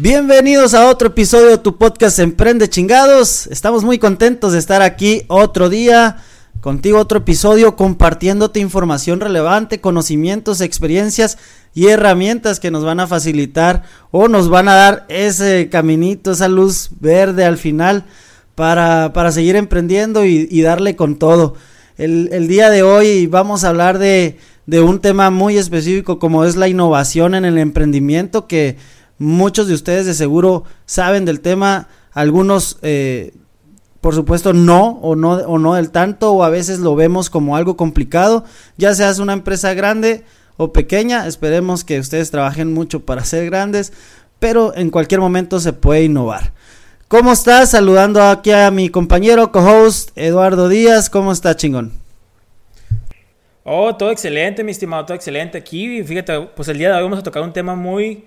Bienvenidos a otro episodio de tu podcast Emprende chingados. Estamos muy contentos de estar aquí otro día contigo otro episodio compartiéndote información relevante, conocimientos, experiencias y herramientas que nos van a facilitar o nos van a dar ese caminito, esa luz verde al final para, para seguir emprendiendo y, darle con todo. El, el, día de hoy vamos a hablar de, de un tema muy específico como es la innovación en el emprendimiento que Muchos de ustedes de seguro saben del tema, algunos eh, por supuesto no o no o no del tanto o a veces lo vemos como algo complicado, ya seas una empresa grande o pequeña, esperemos que ustedes trabajen mucho para ser grandes, pero en cualquier momento se puede innovar. ¿Cómo estás? Saludando aquí a mi compañero co-host Eduardo Díaz, ¿cómo está chingón? Oh, todo excelente, mi estimado, todo excelente aquí. Fíjate, pues el día de hoy vamos a tocar un tema muy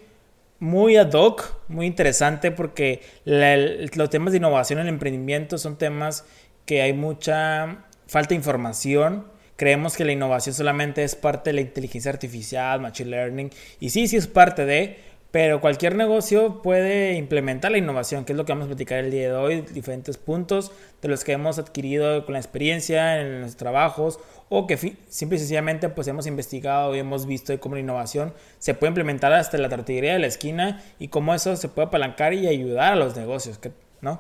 muy ad hoc, muy interesante porque los temas de innovación en el emprendimiento son temas que hay mucha falta de información. Creemos que la innovación solamente es parte de la inteligencia artificial, machine learning, y sí, sí es parte de, pero cualquier negocio puede implementar la innovación, que es lo que vamos a platicar el día de hoy, diferentes puntos de los que hemos adquirido con la experiencia en los trabajos o que simple y sencillamente pues hemos investigado y hemos visto cómo la innovación se puede implementar hasta la tortillería de la esquina y cómo eso se puede apalancar y ayudar a los negocios, ¿no?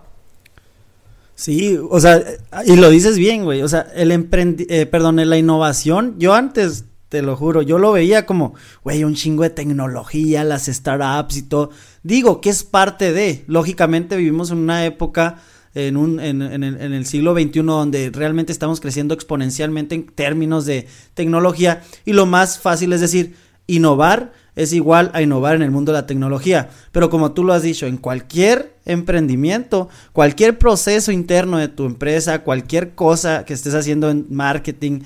Sí, o sea, y lo dices bien, güey, o sea, el emprendi eh, perdón, la innovación, yo antes, te lo juro, yo lo veía como, güey, un chingo de tecnología, las startups y todo. Digo que es parte de, lógicamente vivimos en una época en, un, en, el, en el siglo XXI donde realmente estamos creciendo exponencialmente en términos de tecnología y lo más fácil es decir, innovar es igual a innovar en el mundo de la tecnología. Pero como tú lo has dicho, en cualquier emprendimiento, cualquier proceso interno de tu empresa, cualquier cosa que estés haciendo en marketing,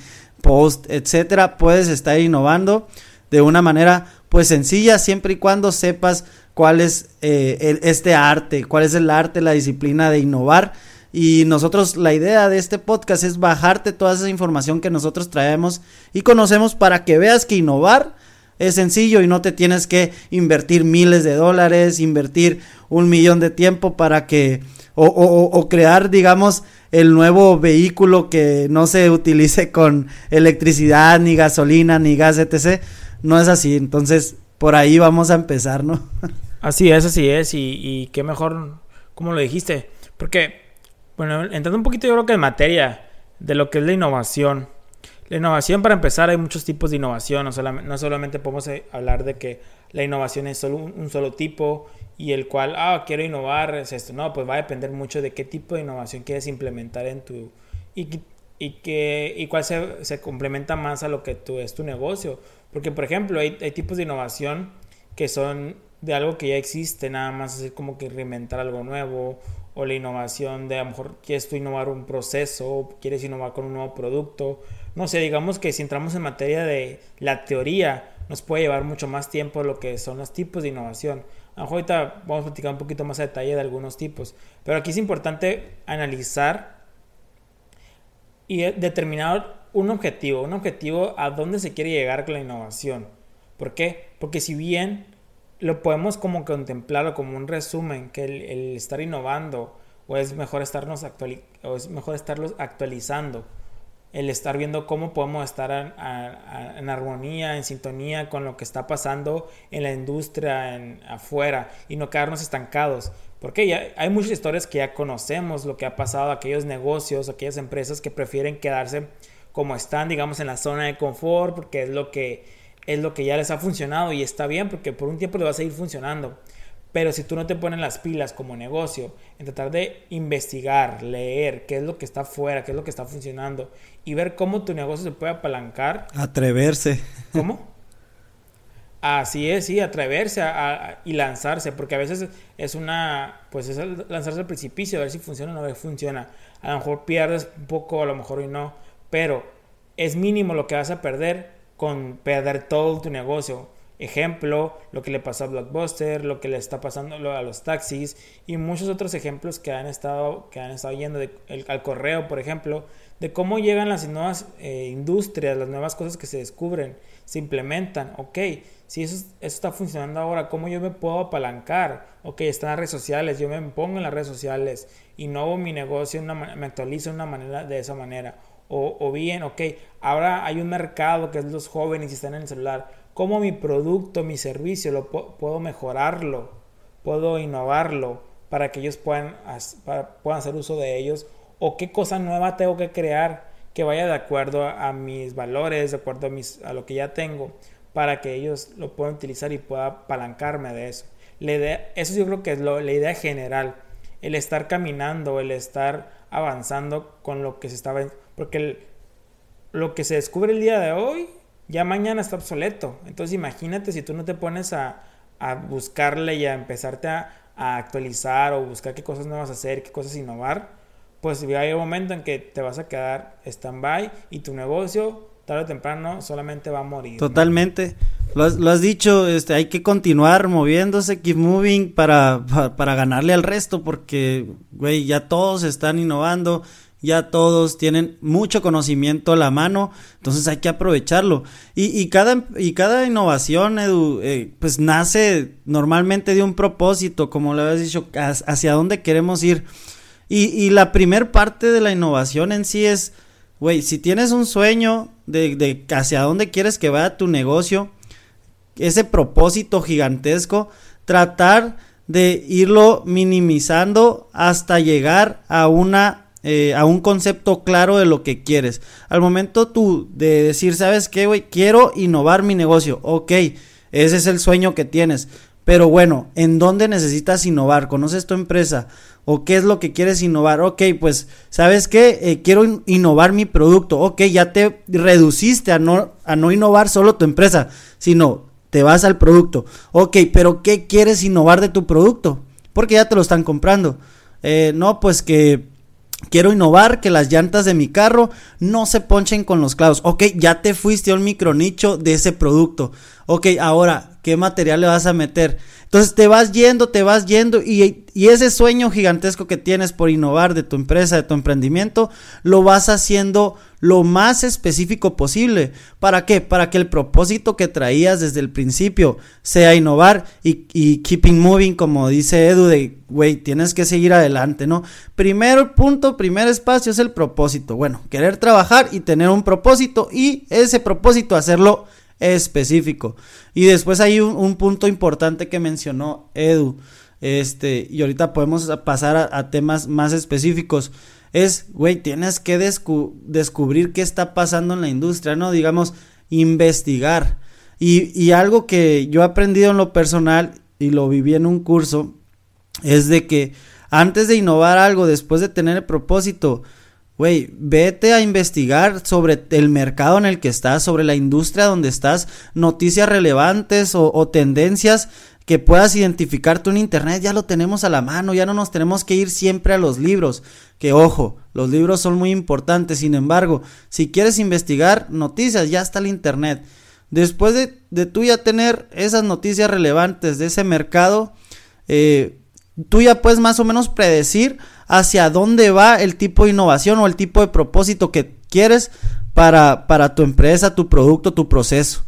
post, etcétera, puedes estar innovando de una manera pues sencilla siempre y cuando sepas cuál es eh, este arte, cuál es el arte, la disciplina de innovar. Y nosotros, la idea de este podcast es bajarte toda esa información que nosotros traemos y conocemos para que veas que innovar es sencillo y no te tienes que invertir miles de dólares, invertir un millón de tiempo para que, o, crear, digamos, el nuevo vehículo que no se utilice con electricidad, ni gasolina, ni gas, etc. No es así. Entonces, por ahí vamos a empezar, ¿no? Así es, así es, y, y qué mejor, como lo dijiste, porque, bueno, entrando un poquito yo creo que en materia de lo que es la innovación. La innovación, para empezar, hay muchos tipos de innovación, no solamente, no solamente podemos eh, hablar de que la innovación es solo un, solo tipo y el cual, ah, quiero innovar, es esto, no, pues va a depender mucho de qué tipo de innovación quieres implementar en tu... y, y, que, y cuál se, se complementa más a lo que tú, es tu negocio. Porque, por ejemplo, hay, hay tipos de innovación que son de algo que ya existe, nada más así como que reinventar algo nuevo o la innovación de a lo mejor quieres tú innovar un proceso, quieres innovar con un nuevo producto. No sé, digamos que si entramos en materia de la teoría, nos puede llevar mucho más tiempo lo que son los tipos de innovación. Ahorita vamos a platicar un poquito más a detalle de algunos tipos, pero aquí es importante analizar y determinar un objetivo, un objetivo a dónde se quiere llegar con la innovación. ¿Por qué? Porque si bien lo podemos como contemplar como un resumen, que el, estar innovando o es mejor estarnos o es mejor estarlos actualizando, el estar viendo cómo podemos estar en armonía, en sintonía con lo que está pasando en la industria, en, afuera, y no quedarnos estancados. Porque ya hay muchas historias que ya conocemos, lo que ha pasado, aquellos negocios, aquellas empresas que prefieren quedarse como están, digamos, en la zona de confort, porque es lo que es lo que ya les ha funcionado y está bien porque por un tiempo le va a seguir funcionando. Pero si tú no te pones las pilas como negocio en tratar de investigar, leer qué es lo que está afuera, qué es lo que está funcionando y ver cómo tu negocio se puede apalancar. Atreverse. ¿Cómo? Así es, sí, atreverse a, y lanzarse, porque a veces es una, pues es lanzarse al precipicio, a ver si funciona o no funciona. A lo mejor pierdes un poco, a lo mejor hoy no, pero es mínimo lo que vas a perder con perder todo tu negocio. Ejemplo, lo que le pasó a Blockbuster, lo que le está pasando a los taxis y muchos otros ejemplos que han estado, que han estado yendo al correo, por ejemplo, de cómo llegan las nuevas eh, industrias, las nuevas cosas que se descubren, se implementan. Ok, si eso, eso, está funcionando ahora, ¿cómo yo me puedo apalancar? Ok, están las redes sociales, yo me pongo en las redes sociales, hago mi negocio, una, me actualizo de, una manera, de esa manera. O, o, bien, ok, ahora hay un mercado que es los jóvenes y están en el celular. ¿Cómo mi producto, mi servicio, lo puedo mejorarlo? ¿Puedo innovarlo para que ellos puedan, puedan hacer uso de ellos? ¿O qué cosa nueva tengo que crear que vaya de acuerdo a, mis valores, de acuerdo a, mis, a lo que ya tengo? para que ellos lo puedan utilizar y pueda apalancarme de eso. La eso yo creo que es la idea general, el estar caminando, el estar avanzando con lo que se estaba... Porque lo que se descubre el día de hoy, ya mañana está obsoleto. Entonces imagínate si tú no te pones a, buscarle y a empezarte a, a, actualizar o buscar qué cosas nuevas hacer, qué cosas innovar, pues hay un momento en que te vas a quedar stand-by y tu negocio tarde o temprano solamente va a morir. Totalmente. Lo, has, dicho, este, hay que continuar moviéndose, keep moving para, para, ganarle al resto, porque, güey, ya todos están innovando, ya todos tienen mucho conocimiento a la mano, entonces hay que aprovecharlo. Y, cada, y cada innovación, Edu, eh, pues nace normalmente de un propósito, como le habías dicho, hacia dónde queremos ir. Y, y la primer parte de la innovación en sí es Güey, si tienes un sueño de, de hacia dónde quieres que vaya tu negocio, ese propósito gigantesco, tratar de irlo minimizando hasta llegar a una eh, a un concepto claro de lo que quieres. Al momento tú de decir, ¿sabes qué, güey? Quiero innovar mi negocio. Ok, ese es el sueño que tienes. Pero bueno, ¿en dónde necesitas innovar? ¿Conoces tu empresa? ¿O qué es lo que quieres innovar? Ok, pues, ¿sabes qué? Eh, quiero innovar mi producto. Ok, ya te reduciste a no, a no innovar solo tu empresa, sino te vas al producto. Ok, pero ¿qué quieres innovar de tu producto? Porque ya te lo están comprando. Eh, no, pues que quiero innovar que las llantas de mi carro no se ponchen con los clavos. Ok, ya te fuiste a un micro nicho de ese producto. Ok, ahora, ¿qué material le vas a meter? Entonces te vas yendo, te vas yendo y, ese sueño gigantesco que tienes por innovar de tu empresa, de tu emprendimiento, lo vas haciendo lo más específico posible. ¿Para qué? Para que el propósito que traías desde el principio sea innovar y, y keeping moving, como dice Edu, de, güey, tienes que seguir adelante, ¿no? Primero punto, primer espacio es el propósito. Bueno, querer trabajar y tener un propósito y ese propósito hacerlo específico. Y después hay un, punto importante que mencionó Edu. Este, y ahorita podemos pasar a, temas más específicos. Es, güey, tienes que descubrir qué está pasando en la industria, ¿no? Digamos, investigar. Y, y algo que yo he aprendido en lo personal y lo viví en un curso es de que antes de innovar algo, después de tener el propósito, Güey, vete a investigar sobre el mercado en el que estás, sobre la industria donde estás, noticias relevantes o, tendencias que puedas identificar tú en internet, ya lo tenemos a la mano, ya no nos tenemos que ir siempre a los libros, que ojo, los libros son muy importantes, sin embargo, si quieres investigar noticias, ya está el internet. Después de, de tú ya tener esas noticias relevantes de ese mercado, eh, tú ya puedes más o menos predecir hacia dónde va el tipo de innovación o el tipo de propósito que quieres para, para tu empresa, tu producto, tu proceso.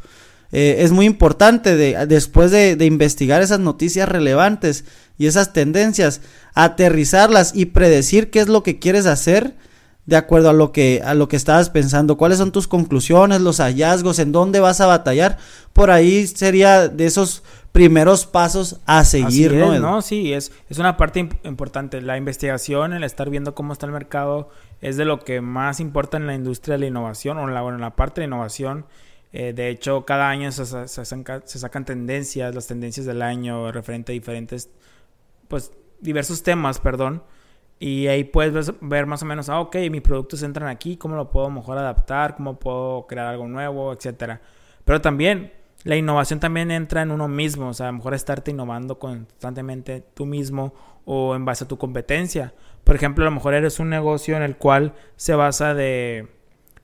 Eh, es muy importante de, después de, de, investigar esas noticias relevantes y esas tendencias, aterrizarlas y predecir qué es lo que quieres hacer de acuerdo a lo que a lo que estabas pensando, cuáles son tus conclusiones, los hallazgos, en dónde vas a batallar. Por ahí sería de esos primeros pasos a seguir, ¿no? no, sí, es, es una parte importante. La investigación, el estar viendo cómo está el mercado, es de lo que más importa en la industria de la innovación, o en la, bueno, en la parte de innovación. Eh, de hecho, cada año se, se, sacan, tendencias, las tendencias del año, referente a diferentes, pues, diversos temas, perdón. Y ahí puedes ver más o menos, ah, ok, mis productos entran aquí, cómo lo puedo mejor adaptar, cómo puedo crear algo nuevo, etcétera. Pero también la innovación también entra en uno mismo, o sea, a lo mejor estarte innovando constantemente tú mismo o en base a tu competencia. Por ejemplo, a lo mejor eres un negocio en el cual se basa de,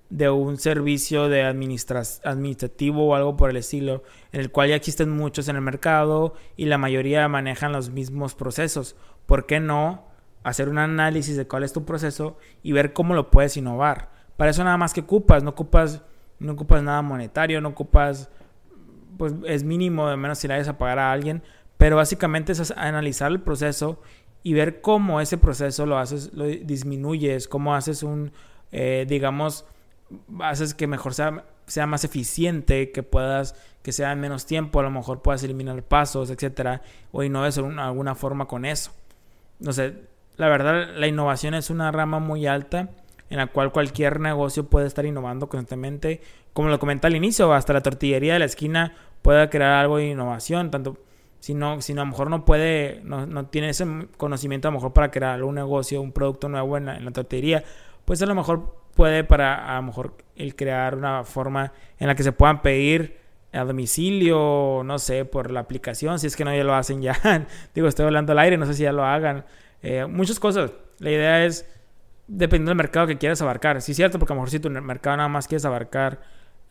de un servicio de administrativo o algo por el estilo, en el cual ya existen muchos en el mercado y la mayoría manejan los mismos procesos. ¿Por qué no hacer un análisis de cuál es tu proceso y ver cómo lo puedes innovar? Para eso nada más que ocupas, no ocupas, no ocupas nada monetario, no ocupas, pues es mínimo de menos si le vayas a pagar a alguien, pero básicamente es analizar el proceso y ver cómo ese proceso lo haces, lo disminuyes, cómo haces un, eh, digamos, haces que mejor sea, sea más eficiente, que puedas, que sea en menos tiempo, a lo mejor puedas eliminar pasos, etcétera, o innoves de alguna forma con eso. No sé, la verdad, la innovación es una rama muy alta en la cual cualquier negocio puede estar innovando constantemente. Como lo comenté al inicio, hasta la tortillería de la esquina puede crear algo de innovación, tanto si no, si no a lo mejor no puede, no, no, tiene ese conocimiento a lo mejor para crear un negocio, un producto nuevo en la, tortillería, pues a lo mejor puede para a lo mejor el crear una forma en la que se puedan pedir a domicilio, no sé, por la aplicación, si es que no ya lo hacen ya. Digo, estoy hablando al aire, no sé si ya lo hagan. Eh, muchas cosas. La idea es dependiendo del mercado que quieras abarcar. Sí, es cierto, porque a lo mejor si tu mercado nada más quieres abarcar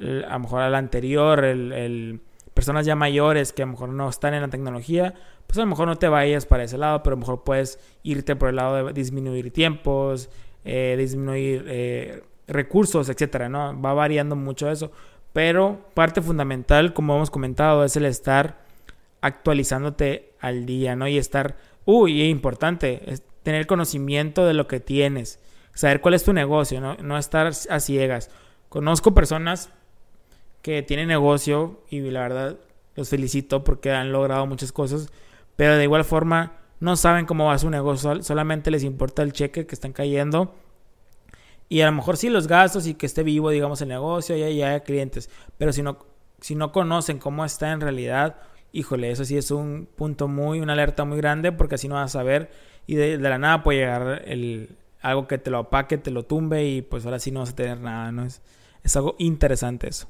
a lo mejor al anterior, el, personas ya mayores que a lo mejor no están en la tecnología, pues a lo mejor no te vayas para ese lado, pero a lo mejor puedes irte por el lado de disminuir tiempos, eh, disminuir eh, recursos, etcétera, ¿no? Va variando mucho eso. Pero parte fundamental, como hemos comentado, es el estar actualizándote al día, ¿no? Y estar, uy, importante, es tener conocimiento de lo que tienes, saber cuál es tu negocio, ¿no? No estar a ciegas. Conozco personas que tienen negocio y la verdad los felicito porque han logrado muchas cosas, pero de igual forma no saben cómo va su negocio, solamente les importa el cheque que están cayendo y a lo mejor sí los gastos y que esté vivo, digamos, el negocio y haya clientes. Pero si no, si no conocen cómo está en realidad, híjole, eso sí es un punto muy, una alerta muy grande porque así no vas a saber y de, la nada puede llegar el, algo que te lo apaque, te lo tumbe y pues ahora sí no vas a tener nada, ¿no? Es, es algo interesante eso.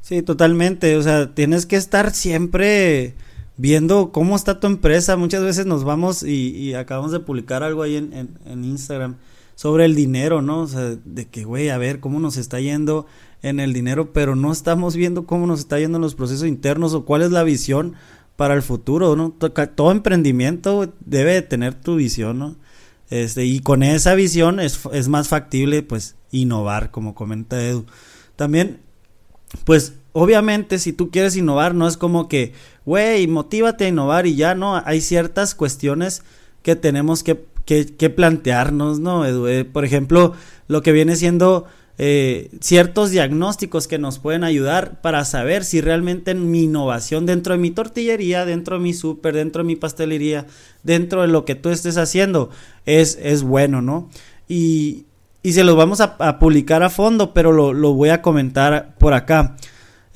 Sí, totalmente. O sea, tienes que estar siempre viendo cómo está tu empresa. Muchas veces nos vamos y, acabamos de publicar algo ahí en, en Instagram sobre el dinero, ¿no? O sea, de que, güey, a ver cómo nos está yendo en el dinero, pero no estamos viendo cómo nos está yendo en los procesos internos o cuál es la visión para el futuro, ¿no? Todo emprendimiento debe tener tu visión, ¿no? Este, y con esa visión es, es más factible, pues, innovar, como comenta Edu. También, pues, obviamente, si tú quieres innovar, no es como que, güey, motívate a innovar y ya, ¿no? Hay ciertas cuestiones que tenemos que que, plantearnos, ¿no, eh, por ejemplo, lo que viene siendo eh, ciertos diagnósticos que nos pueden ayudar para saber si realmente mi innovación dentro de mi tortillería, dentro de mi súper, dentro de mi pastelería, dentro de lo que tú estés haciendo, es, es bueno, ¿no? Y, y se los vamos a, publicar a fondo, pero lo, lo, voy a comentar por acá.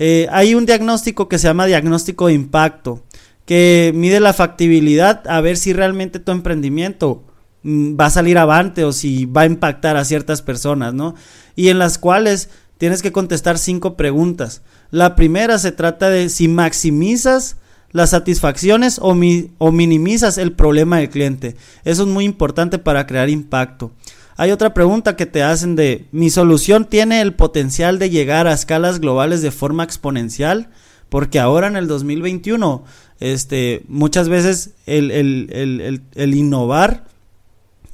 Eh, hay un diagnóstico que se llama diagnóstico de impacto, que mide la factibilidad a ver si realmente tu emprendimiento va a salir avante o si va a impactar a ciertas personas, ¿no? Y en las cuales tienes que contestar cinco preguntas. La primera se trata de si maximizas las satisfacciones o, o minimizas el problema del cliente. Eso es muy importante para crear impacto. Hay otra pregunta que te hacen de, ¿mi solución tiene el potencial de llegar a escalas globales de forma exponencial? Porque ahora en el 2021, este, muchas veces el, el, el, el innovar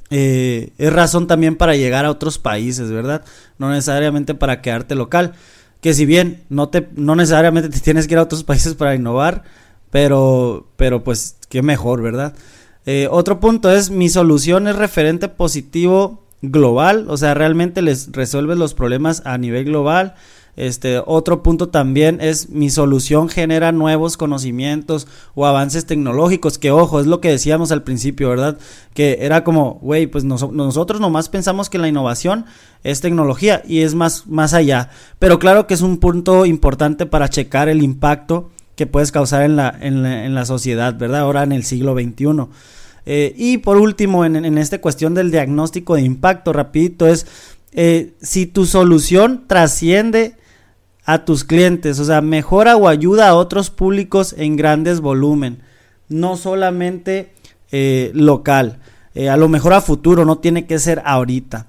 eh, es razón también para llegar a otros países, ¿verdad? No necesariamente para quedarte local. Que si bien no, te, no necesariamente te tienes que ir a otros países para innovar, pero, pero pues qué mejor, ¿verdad? Eh, otro punto es, mi solución es referente positivo global, o sea, realmente les resuelves los problemas a nivel global. Este, otro punto también es mi solución genera nuevos conocimientos o avances tecnológicos, que ojo, es lo que decíamos al principio, ¿verdad? Que era como, güey, pues nosotros nomás pensamos que la innovación es tecnología y es más, más allá. Pero claro que es un punto importante para checar el impacto que puedes causar en la, en la, sociedad, ¿verdad? Ahora en el siglo XXI. Eh, y por último, en, en esta cuestión del diagnóstico de impacto, rapidito, es eh, si tu solución trasciende a tus clientes, o sea, mejora o ayuda a otros públicos en grandes volumen, no solamente eh, local, eh, a lo mejor a futuro, no tiene que ser ahorita.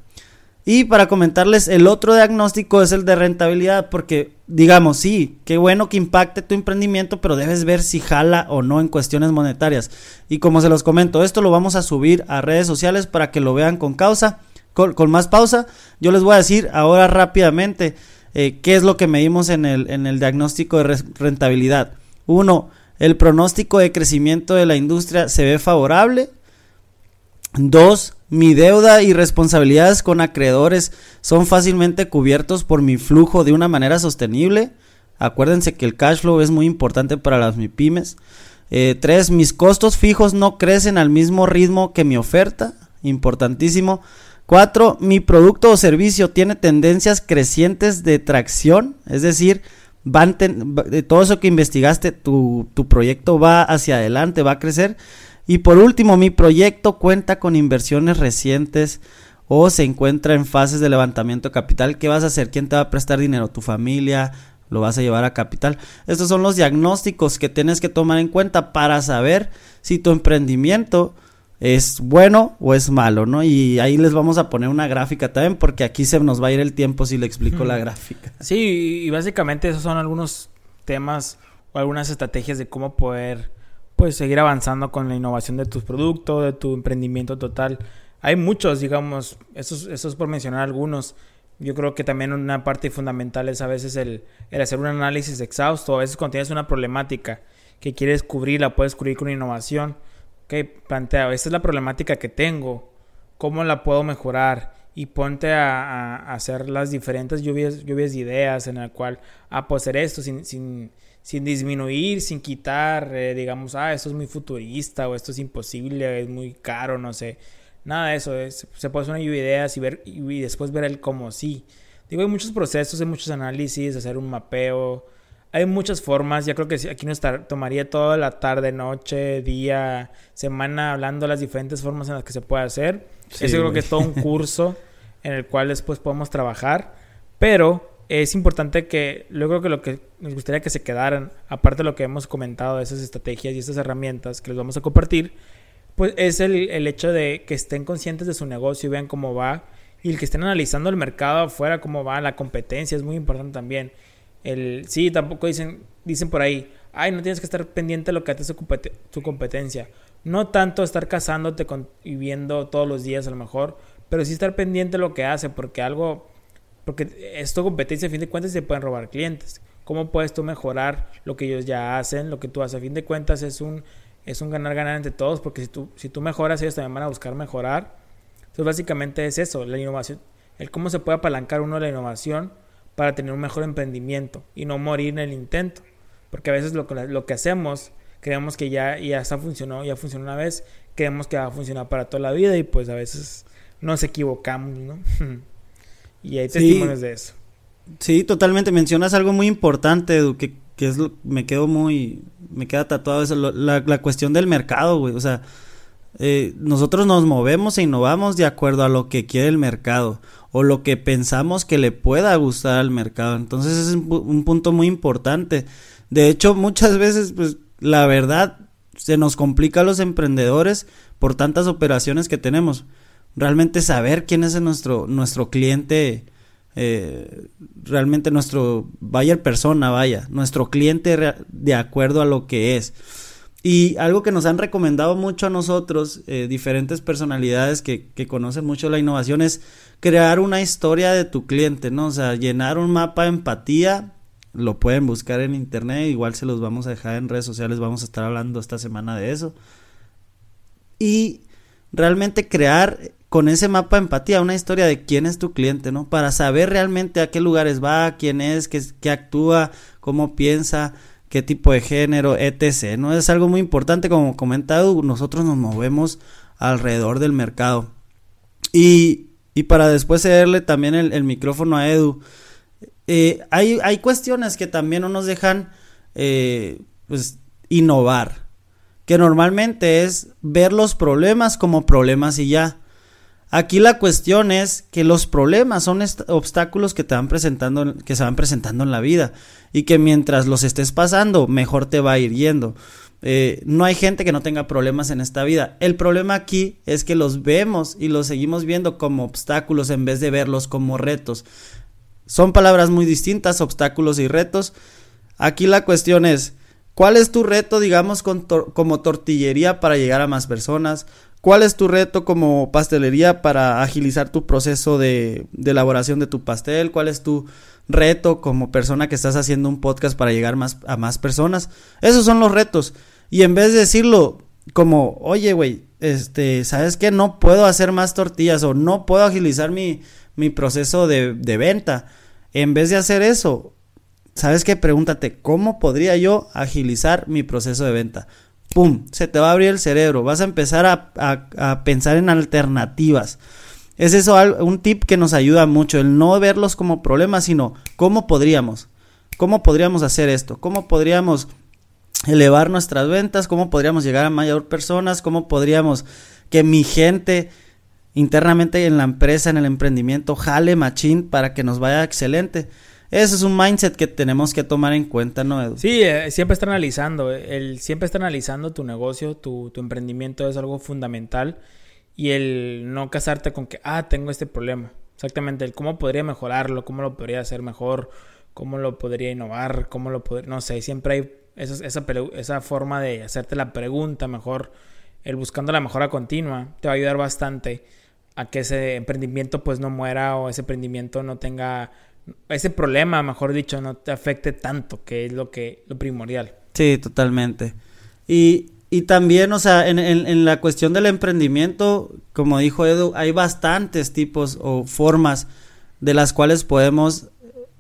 Y para comentarles, el otro diagnóstico es el de rentabilidad, porque digamos, sí, qué bueno que impacte tu emprendimiento, pero debes ver si jala o no en cuestiones monetarias. Y como se los comento, esto lo vamos a subir a redes sociales para que lo vean con causa, con, más pausa. Yo les voy a decir ahora rápidamente eh, qué es lo que medimos en el, en el diagnóstico de rentabilidad. Uno, el pronóstico de crecimiento de la industria se ve favorable. Dos, mi deuda y responsabilidades con acreedores son fácilmente cubiertos por mi flujo de una manera sostenible. Acuérdense que el cash flow es muy importante para las MIPIMES. Eh, tres, mis costos fijos no crecen al mismo ritmo que mi oferta. Importantísimo. Cuatro, mi producto o servicio tiene tendencias crecientes de tracción. Es decir, van de todo eso que investigaste, tu, tu proyecto va hacia adelante, va a crecer. Y por último, mi proyecto cuenta con inversiones recientes o se encuentra en fases de levantamiento de capital. ¿Qué vas a hacer? ¿Quién te va a prestar dinero? ¿Tu familia? ¿Lo vas a llevar a capital? Estos son los diagnósticos que tienes que tomar en cuenta para saber si tu emprendimiento es bueno o es malo, ¿no? Y ahí les vamos a poner una gráfica también porque aquí se nos va a ir el tiempo si le explico la gráfica. Sí, y básicamente esos son algunos temas o algunas estrategias de cómo poder pues seguir avanzando con la innovación de tus productos, de tu emprendimiento total. Hay muchos, digamos, eso, eso es por mencionar algunos. Yo creo que también una parte fundamental es a veces el, el hacer un análisis exhausto. A veces cuando tienes una problemática que quieres cubrir, la puedes cubrir con innovación. Que plantea, esta es la problemática que tengo, ¿cómo la puedo mejorar? Y ponte a, hacer las diferentes lluvias, de ideas en el cual, ah, pues hacer esto sin, sin sin disminuir, sin quitar, eh, digamos, ah, esto es muy futurista o esto es imposible, es muy caro, no sé. Nada de eso, se puede hacer una lluvia de ideas y, ver, y, después ver el cómo sí. Digo, hay muchos procesos, hay muchos análisis, hacer un mapeo, hay muchas formas. Ya creo que aquí nos tomaría toda la tarde, noche, día, semana hablando de las diferentes formas en las que se puede hacer. Eso creo que es todo un curso en el cual después podemos trabajar. Pero es importante que, luego que lo que nos gustaría que se quedaran, aparte de lo que hemos comentado de esas estrategias y estas herramientas que les vamos a compartir, pues es el, el hecho de que estén conscientes de su negocio y vean cómo va, y el que estén analizando el mercado afuera, cómo va, la competencia es muy importante también. El, sí, tampoco dicen, dicen por ahí, ay, no tienes que estar pendiente de lo que hace su, competencia. No tanto estar casándote con, y viendo todos los días a lo mejor, pero sí estar pendiente de lo que hace, porque algo porque esto competencia, a fin de cuentas, se pueden robar clientes. ¿Cómo puedes tú mejorar lo que ellos ya hacen, lo que tú haces? A fin de cuentas es un, es un ganar-ganar entre todos, porque si tú, si tú mejoras, ellos también van a buscar mejorar. Entonces, básicamente es eso, la innovación, el cómo se puede apalancar uno la innovación para tener un mejor emprendimiento y no morir en el intento. Porque a veces lo, lo que hacemos, creemos que ya, ya está funcionó, ya funcionó una vez, creemos que va a funcionar para toda la vida y pues a veces nos equivocamos, ¿no? Y hay testimonios de eso. Sí, totalmente. Mencionas algo muy importante, que, que es lo, me quedo muy, me queda tatuado eso, la, la, cuestión del mercado, güey. O sea, eh, nosotros nos movemos e innovamos de acuerdo a lo que quiere el mercado o lo que pensamos que le pueda gustar al mercado. Entonces es un, un punto muy importante. De hecho, muchas veces, pues, la verdad, se nos complica a los emprendedores por tantas operaciones que tenemos realmente saber quién es nuestro, nuestro cliente, eh, realmente nuestro buyer persona, vaya, nuestro cliente de acuerdo a lo que es. Y algo que nos han recomendado mucho a nosotros, eh, diferentes personalidades que, que, conocen mucho la innovación, es crear una historia de tu cliente, ¿no? O sea, llenar un mapa de empatía, lo pueden buscar en internet, igual se los vamos a dejar en redes sociales, vamos a estar hablando esta semana de eso. Y realmente crear con ese mapa de empatía una historia de quién es tu cliente, ¿no? Para saber realmente a qué lugares va, quién es, qué, qué actúa, cómo piensa, qué tipo de género, etc. ¿no? Es algo muy importante, como comentado, nosotros nos movemos alrededor del mercado. Y, y para después cederle también el, micrófono a Edu, eh, hay, hay, cuestiones que también no nos dejan eh, pues, innovar, que normalmente es ver los problemas como problemas y ya Aquí la cuestión es que los problemas son obstáculos que te van presentando, que se van presentando en la vida y que mientras los estés pasando, mejor te va a ir yendo. Eh, no hay gente que no tenga problemas en esta vida. El problema aquí es que los vemos y los seguimos viendo como obstáculos en vez de verlos como retos. Son palabras muy distintas, obstáculos y retos. Aquí la cuestión es, ¿cuál es tu reto, digamos, como tortillería para llegar a más personas? ¿Cuál es tu reto como pastelería para agilizar tu proceso de, elaboración de tu pastel? ¿Cuál es tu reto como persona que estás haciendo un podcast para llegar más, a más personas? Esos son los retos. Y en vez de decirlo como, oye, güey, este, ¿sabes qué? No puedo hacer más tortillas o no puedo agilizar mi, mi proceso de, de venta. En vez de hacer eso, ¿sabes qué? Pregúntate, ¿cómo podría yo agilizar mi proceso de venta? ¡Pum! Se te va a abrir el cerebro. Vas a empezar a, pensar en alternativas. Es eso un tip que nos ayuda mucho, el no verlos como problemas, sino cómo podríamos, cómo podríamos hacer esto, cómo podríamos elevar nuestras ventas, cómo podríamos llegar a mayor personas, cómo podríamos que mi gente internamente en la empresa, en el emprendimiento, jale machín para que nos vaya excelente. Ese es un mindset que tenemos que tomar en cuenta, ¿no, Edu? Sí, eh, siempre está analizando. El siempre está analizando tu negocio, tu, tu emprendimiento es algo fundamental. Y el no casarte con que, ah, tengo este problema. Exactamente, el cómo podría mejorarlo, cómo lo podría hacer mejor, cómo lo podría innovar, cómo lo podría. No sé, siempre hay esa, esa, esa forma de hacerte la pregunta mejor. El buscando la mejora continua te va a ayudar bastante a que ese emprendimiento pues no muera o ese emprendimiento no tenga ese problema, mejor dicho, no te afecte tanto, que es lo que lo primordial. Sí, totalmente. Y, y también, o sea, en, en, la cuestión del emprendimiento, como dijo Edu, hay bastantes tipos o formas de las cuales podemos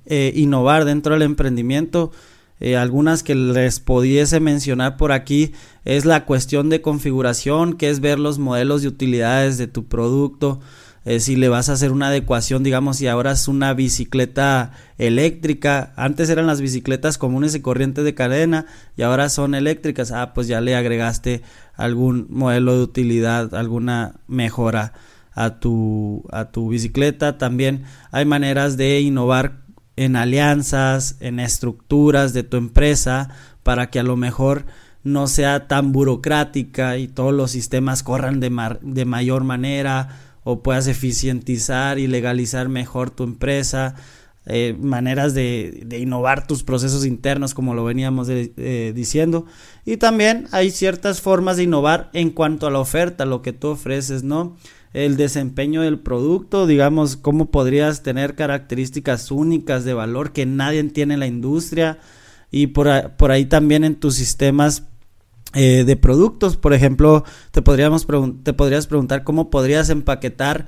eh, innovar dentro del emprendimiento. Eh, algunas que les pudiese mencionar por aquí es la cuestión de configuración, que es ver los modelos de utilidades de tu producto, eh, si le vas a hacer una adecuación, digamos, si ahora es una bicicleta eléctrica, antes eran las bicicletas comunes y corrientes de cadena y ahora son eléctricas, ah, pues ya le agregaste algún modelo de utilidad, alguna mejora a tu, a tu bicicleta. También hay maneras de innovar en alianzas, en estructuras de tu empresa para que a lo mejor no sea tan burocrática y todos los sistemas corran de, de mayor manera o puedas eficientizar y legalizar mejor tu empresa, eh, maneras de, innovar tus procesos internos como lo veníamos eh, diciendo y también hay ciertas formas de innovar en cuanto a la oferta, lo que tú ofreces, ¿no? El desempeño del producto, digamos, cómo podrías tener características únicas de valor que nadie tiene en la industria y por, por ahí también en tus sistemas eh, de productos. Por ejemplo, te, podríamos te podrías preguntar cómo podrías empaquetar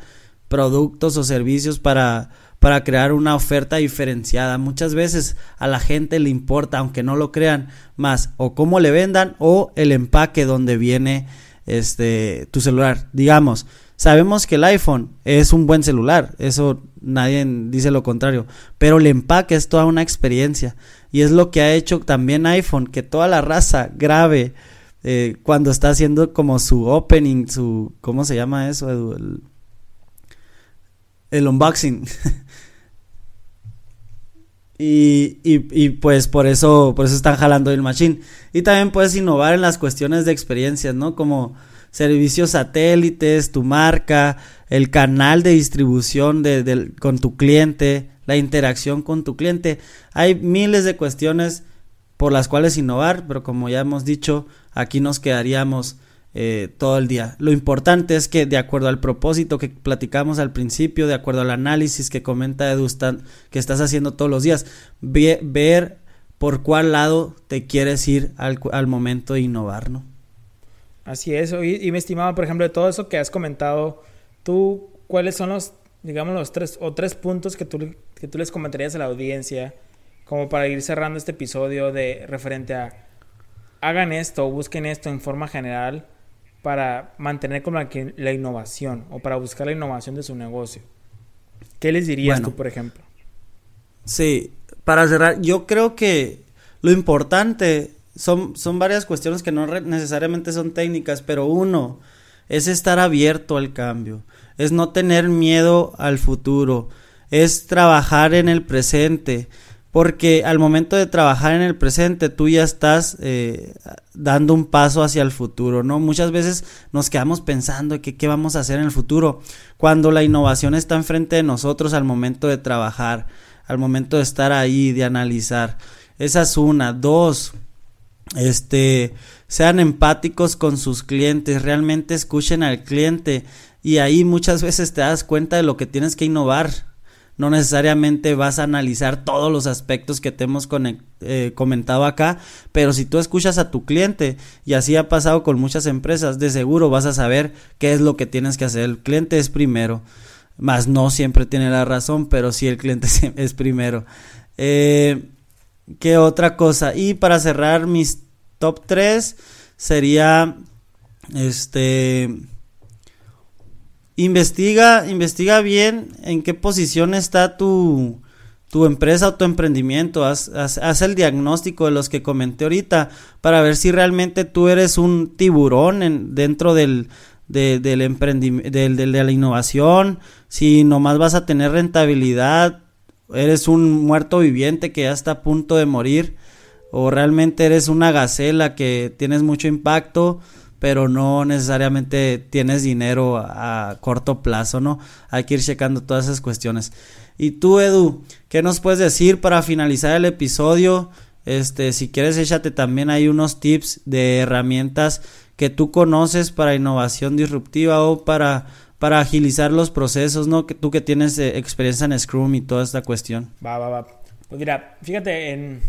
productos o servicios para, para crear una oferta diferenciada. Muchas veces a la gente le importa, aunque no lo crean, más o cómo le vendan o el empaque donde viene este tu celular. Digamos, sabemos que el iPhone es un buen celular, eso nadie dice lo contrario, pero el empaque es toda una experiencia y es lo que ha hecho también iPhone, que toda la raza grave eh, cuando está haciendo como su opening, su, ¿cómo se llama eso? El, el unboxing. y, y, y, pues por eso, por eso están jalando el machine. Y también puedes innovar en las cuestiones de experiencias, ¿no? Como servicios satélites, tu marca, el canal de distribución de, con tu cliente, la interacción con tu cliente. Hay miles de cuestiones por las cuales innovar, pero como ya hemos dicho, aquí nos quedaríamos eh, todo el día. Lo importante es que de acuerdo al propósito que platicamos al principio, de acuerdo al análisis que comenta Edu que estás haciendo todos los días, ver por cuál lado te quieres ir al, momento de innovar, ¿no? Así es, y, y me estimaba, por ejemplo, de todo eso que has comentado, tú, ¿cuáles son los, digamos, los tres o tres puntos que tú, que tú les comentarías a la audiencia como para ir cerrando este episodio de referente a hagan esto o busquen esto en forma general para mantener como la, la, innovación o para buscar la innovación de su negocio. ¿Qué les dirías tú, por ejemplo? Sí, para cerrar, yo creo que lo importante son, son varias cuestiones que no necesariamente son técnicas, pero uno es estar abierto al cambio, es no tener miedo al futuro, es trabajar en el presente, porque al momento de trabajar en el presente tú ya estás eh, dando un paso hacia el futuro, ¿no? Muchas veces nos quedamos pensando que qué vamos a hacer en el futuro, cuando la innovación está enfrente de nosotros al momento de trabajar, al momento de estar ahí, de analizar. Esa es una. Dos, este, sean empáticos con sus clientes, realmente escuchen al cliente y ahí muchas veces te das cuenta de lo que tienes que innovar. No necesariamente vas a analizar todos los aspectos que te hemos eh, comentado acá, pero si tú escuchas a tu cliente, y así ha pasado con muchas empresas, de seguro vas a saber qué es lo que tienes que hacer. El cliente es primero, más no siempre tiene la razón, pero sí el cliente es primero. Eh, ¿Qué otra cosa? Y para cerrar mis top 3 sería este investiga investiga bien en qué posición está tu tu empresa o tu emprendimiento, haz, haz, el diagnóstico de los que comenté ahorita para ver si realmente tú eres un tiburón en, dentro del, del, del, de la innovación, si nomás vas a tener rentabilidad, eres un muerto viviente que ya está a punto de morir o realmente eres una gacela que tienes mucho impacto pero no necesariamente tienes dinero a, corto plazo, ¿no? Hay que ir checando todas esas cuestiones. Y tú, Edu, ¿qué nos puedes decir para finalizar el episodio? Este, si quieres, échate también hay unos tips de herramientas que tú conoces para innovación disruptiva o para para agilizar los procesos, ¿no? Que tú que tienes eh, experiencia en Scrum y toda esta cuestión. Va, va, va. Pues mira, fíjate, en...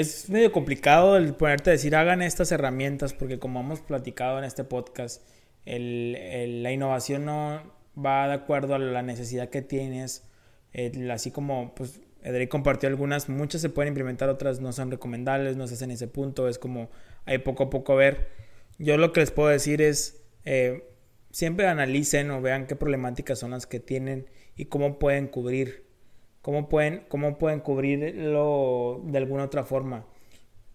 es medio complicado el ponerte a decir hagan estas herramientas porque como hemos platicado en este podcast, la innovación no va de acuerdo a la necesidad que tienes. así como, pues, Edric compartió algunas, muchas se pueden implementar, otras no son recomendables, no se hacen ese punto, es como hay poco a poco ver. Yo lo que les puedo decir es, eh, siempre analicen o vean qué problemáticas son las que tienen y cómo pueden cubrir, cómo pueden, cómo pueden cubrirlo de alguna otra forma.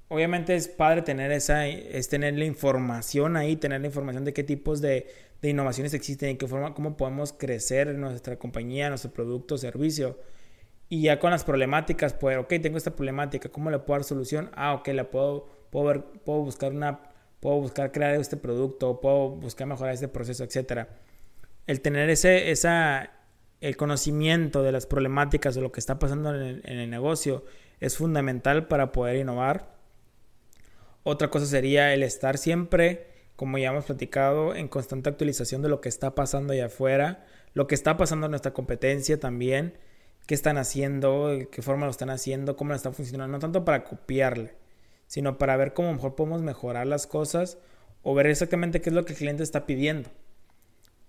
Obviamente es padre tener esa, es tener la información ahí, tener la información de qué tipos de, de innovaciones existen y qué forma, cómo podemos crecer nuestra compañía, nuestro producto servicio. Y ya con las problemáticas, pues, ok, tengo esta problemática, ¿cómo le puedo dar solución? Ah, ok, la puedo, puedo, ver, puedo buscar una puedo buscar crear este producto, puedo buscar mejorar este proceso, etc. El tener ese, esa, el conocimiento de las problemáticas de lo que está pasando en el, negocio es fundamental para poder innovar. Otra cosa sería el estar siempre, como ya hemos platicado, en constante actualización de lo que está pasando allá afuera, lo que está pasando en nuestra competencia también, qué están haciendo, qué forma lo están haciendo, cómo lo están funcionando, no tanto para copiarle, sino para ver cómo mejor podemos mejorar las cosas o ver exactamente qué es lo que el cliente está pidiendo.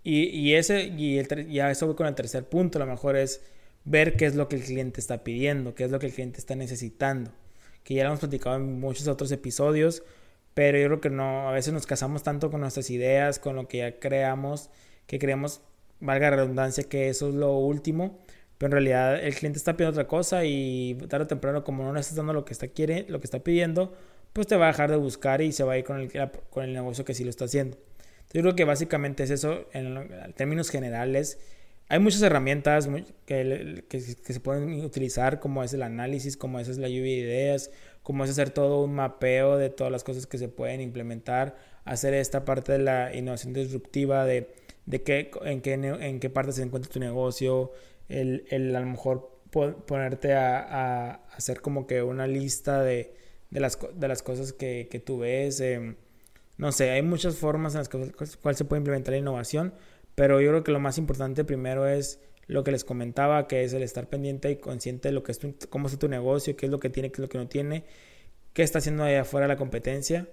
Y, ese, y el, ya eso voy con el tercer punto, lo mejor es ver qué es lo que el cliente está pidiendo, qué es lo que el cliente está necesitando, que ya lo hemos platicado en muchos otros episodios, pero yo creo que no, a veces nos casamos tanto con nuestras ideas, con lo que ya creamos, que creemos, valga la redundancia, que eso es lo último, pero en realidad el cliente está pidiendo otra cosa y tarde o temprano como no le estás lo que está quiere, lo que está pidiendo, pues te va a dejar de buscar y se va a ir con el, con el negocio que sí lo está haciendo. Yo creo que básicamente es eso en, términos generales. Hay muchas herramientas que, que, se pueden utilizar, como es el análisis, como es la lluvia de ideas, como es hacer todo un mapeo de todas las cosas que se pueden implementar, hacer esta parte de la innovación disruptiva, de, de qué, en, qué, en qué parte se encuentra tu negocio, el, a lo mejor ponerte a, hacer como que una lista de, las, de las cosas que, que tú ves. Em, no sé, hay muchas formas en las cuales se puede implementar la innovación, pero yo creo que lo más importante primero es lo que les comentaba, que es el estar pendiente y consciente de lo que es cómo está tu negocio, qué es lo que tiene, qué es lo que no tiene, qué está haciendo allá afuera la competencia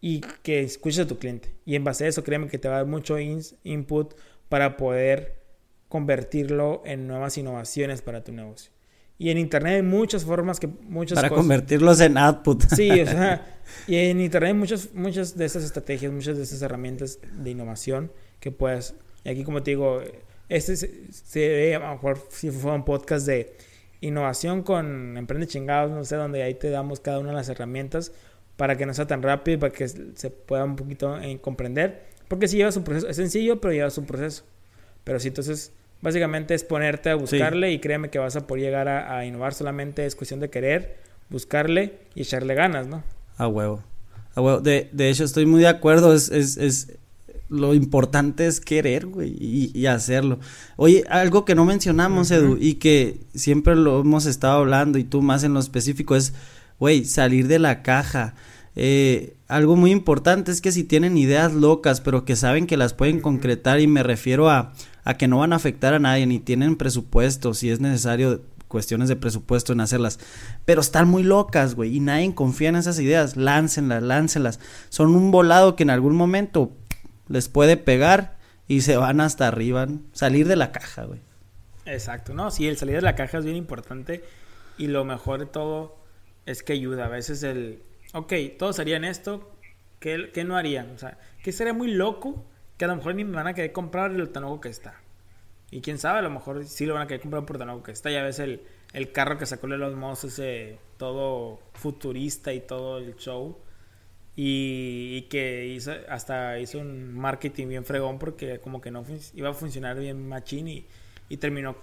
y que escuches a tu cliente. Y en base a eso, créeme que te va a dar mucho input para poder convertirlo en nuevas innovaciones para tu negocio. Y en Internet hay muchas formas que muchas Para convertirlos en output. Sí, o sea, y en Internet hay muchas, muchas de estas estrategias, muchas de estas herramientas de innovación que puedes... Y aquí, como te digo, este se, ve, a lo mejor si fue un podcast de innovación con Emprende Chingados, no sé, donde ahí te damos cada una de las herramientas para que no sea tan rápido y para que se pueda un poquito eh, comprender Porque sí lleva su proceso, es sencillo, pero lleva su proceso. Pero sí, entonces, básicamente es ponerte a buscarle y créeme que vas a poder llegar a, innovar. Solamente es cuestión de querer, buscarle y echarle ganas, ¿no? A huevo. A huevo. De, de hecho, estoy muy de acuerdo. Es, es, es lo importante es querer, güey, y, hacerlo. Oye, algo que no mencionamos, Edu, y que siempre lo hemos estado hablando, y tú más en lo específico, es, güey, salir de la caja. Eh, algo muy importante es que si tienen ideas locas, pero que saben que las pueden concretar, y me refiero a, a que no van a afectar a nadie, ni tienen presupuesto, si es necesario cuestiones de presupuesto en hacerlas, pero están muy locas, güey, y nadie confía en esas ideas, láncenlas, láncenlas, son un volado que en algún momento les puede pegar y se van hasta arriba, salir de la caja, güey. Exacto, no, sí, el salir de la caja es bien importante y lo mejor de todo es que ayuda. A veces el, ok, todos harían esto, ¿qué, qué no harían? O sea, que sería muy loco que a lo mejor ni me van a querer comprar el tan que está. Y quién sabe, a lo mejor sí lo van a querer comprar por tan que está. Ya ves el, el carro que sacó los Moss, ese todo futurista y todo el show y, que hizo, hasta hizo un marketing bien fregón porque como que no iba a funcionar bien machín y, y terminó,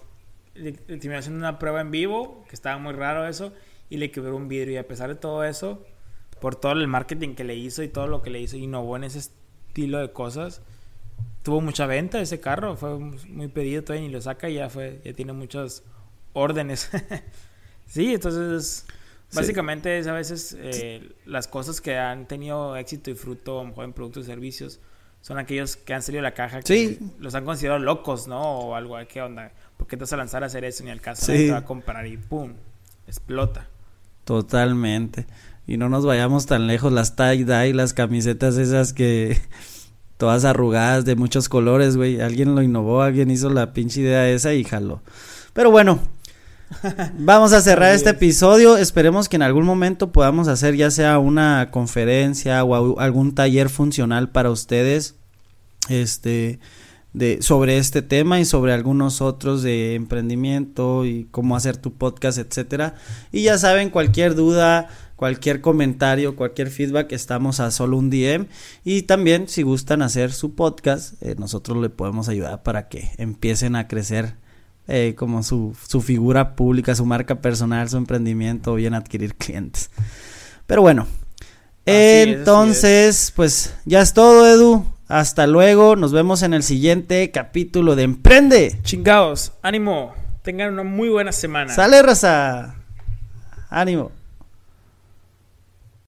terminó haciendo una prueba en vivo, que estaba muy raro eso, y le quebró un vidrio y a pesar de todo eso, por todo el marketing que le hizo y todo lo que le hizo, innovó en ese estilo de cosas, tuvo mucha venta ese carro, fue muy pedido todavía y lo saca y ya fue, ya tiene muchas órdenes. sí, entonces Básicamente es a veces eh, las cosas que han tenido éxito y fruto en productos y servicios son aquellos que han salido de la caja que los han considerado locos, ¿no? O algo, ¿qué onda? ¿Por qué te vas a lanzar a hacer eso ni al caso? te va a comprar y ¡pum! Explota. Totalmente. Y no nos vayamos tan lejos, las tie-dye, las camisetas esas que todas arrugadas de muchos colores, güey. Alguien lo innovó, alguien hizo la pinche idea esa y jaló. Pero bueno, Vamos a cerrar este episodio. Esperemos que en algún momento podamos hacer ya sea una conferencia o algún taller funcional para ustedes. Este de sobre este tema y sobre algunos otros de emprendimiento y cómo hacer tu podcast, etcétera. Y ya saben, cualquier duda, cualquier comentario, cualquier feedback, estamos a solo un DM. Y también, si gustan hacer su podcast, eh, nosotros le podemos ayudar para que empiecen a crecer eh, como su, su figura pública, su marca personal, su emprendimiento, bien adquirir clientes. Pero bueno, entonces, pues ya es todo, Edu. Hasta luego, nos vemos en el siguiente capítulo de Emprende. Chingados, ánimo, tengan una muy buena semana. Sale, raza. Ánimo.